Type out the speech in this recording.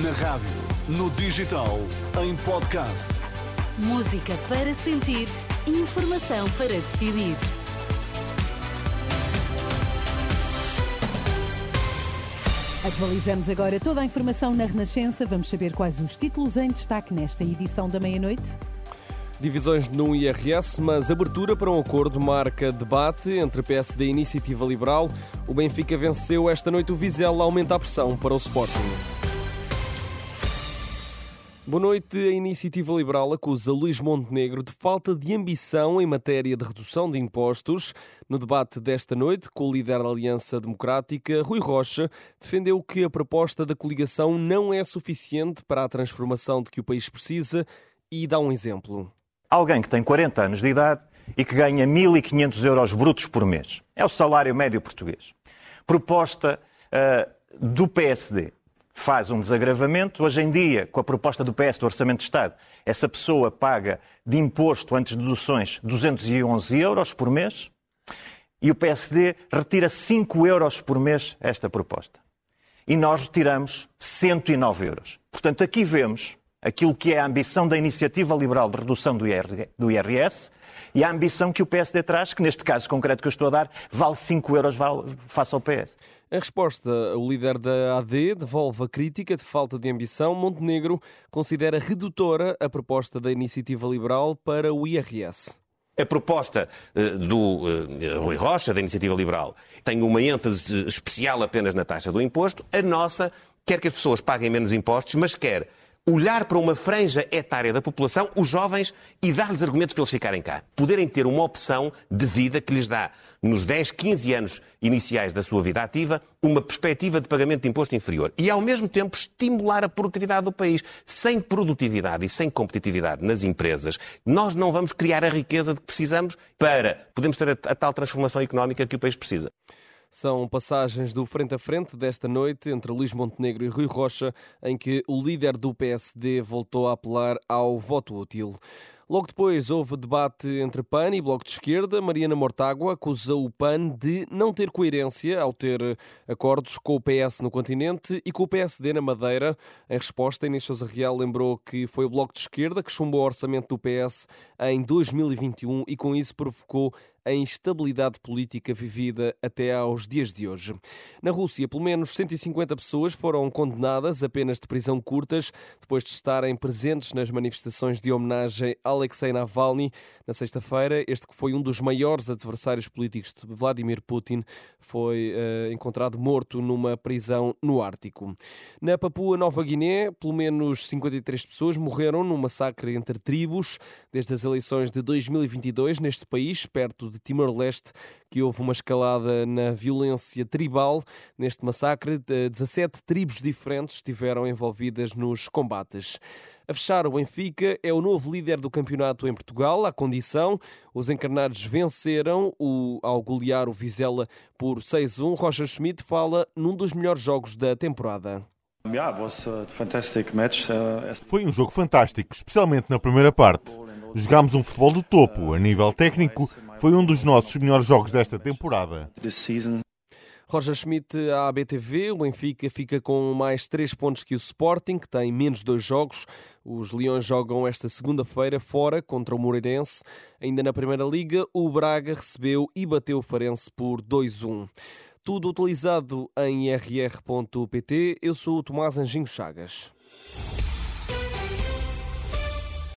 Na rádio, no digital, em podcast. Música para sentir, informação para decidir. Atualizamos agora toda a informação na Renascença. Vamos saber quais os títulos em destaque nesta edição da meia-noite. Divisões no IRS, mas abertura para um acordo marca debate entre PSD e Iniciativa Liberal. O Benfica venceu esta noite o Vizela, aumenta a pressão para o Sporting. Boa noite. A Iniciativa Liberal acusa Luís Montenegro de falta de ambição em matéria de redução de impostos. No debate desta noite, com o líder da Aliança Democrática, Rui Rocha, defendeu que a proposta da coligação não é suficiente para a transformação de que o país precisa e dá um exemplo alguém que tem 40 anos de idade e que ganha 1.500 euros brutos por mês. É o salário médio português. Proposta uh, do PSD faz um desagravamento. Hoje em dia, com a proposta do PS do Orçamento de Estado, essa pessoa paga de imposto antes de deduções 211 euros por mês e o PSD retira 5 euros por mês esta proposta. E nós retiramos 109 euros. Portanto, aqui vemos aquilo que é a ambição da iniciativa liberal de redução do, IR, do IRS e a ambição que o PSD traz, que neste caso concreto que eu estou a dar, vale 5 euros vale, face ao PS. Em resposta, o líder da AD devolve a crítica de falta de ambição. Montenegro considera redutora a proposta da iniciativa liberal para o IRS. A proposta uh, do uh, Rui Rocha, da Iniciativa Liberal, tem uma ênfase especial apenas na taxa do imposto. A nossa quer que as pessoas paguem menos impostos, mas quer olhar para uma franja etária da população, os jovens, e dar-lhes argumentos para eles ficarem cá. Poderem ter uma opção de vida que lhes dá, nos 10, 15 anos iniciais da sua vida ativa, uma perspectiva de pagamento de imposto inferior. E, ao mesmo tempo, estimular a produtividade do país. Sem produtividade e sem competitividade nas empresas, nós não vamos criar a riqueza de que precisamos para podermos ter a, a tal transformação económica que o país precisa. São passagens do frente a frente desta noite entre Luís Montenegro e Rui Rocha, em que o líder do PSD voltou a apelar ao voto útil. Logo depois houve debate entre PAN e Bloco de Esquerda. Mariana Mortágua acusou o PAN de não ter coerência ao ter acordos com o PS no continente e com o PSD na Madeira. Em resposta, Inês Sousa Real lembrou que foi o Bloco de Esquerda que chumbou o orçamento do PS em 2021 e com isso provocou a instabilidade política vivida até aos dias de hoje. Na Rússia, pelo menos 150 pessoas foram condenadas a penas de prisão curtas depois de estarem presentes nas manifestações de homenagem a Alexei Navalny. Na sexta-feira, este que foi um dos maiores adversários políticos de Vladimir Putin foi uh, encontrado morto numa prisão no Ártico. Na Papua Nova Guiné, pelo menos 53 pessoas morreram num massacre entre tribos desde as eleições de 2022 neste país, perto de Timor-Leste, que houve uma escalada na violência tribal. Neste massacre, 17 tribos diferentes estiveram envolvidas nos combates. A fechar, o Benfica é o novo líder do campeonato em Portugal, à condição. Os encarnados venceram o, ao golear o Vizela por 6-1. Roger Schmidt fala num dos melhores jogos da temporada. Foi um jogo fantástico, especialmente na primeira parte. Jogámos um futebol do topo. A nível técnico, foi um dos nossos melhores jogos desta temporada. Roger Schmidt à ABTV, o Benfica fica com mais três pontos que o Sporting, que tem menos dois jogos. Os Leões jogam esta segunda-feira fora contra o Moreirense. Ainda na Primeira Liga, o Braga recebeu e bateu o Farense por 2-1. Tudo utilizado em rr.pt. Eu sou o Tomás Anjinho Chagas.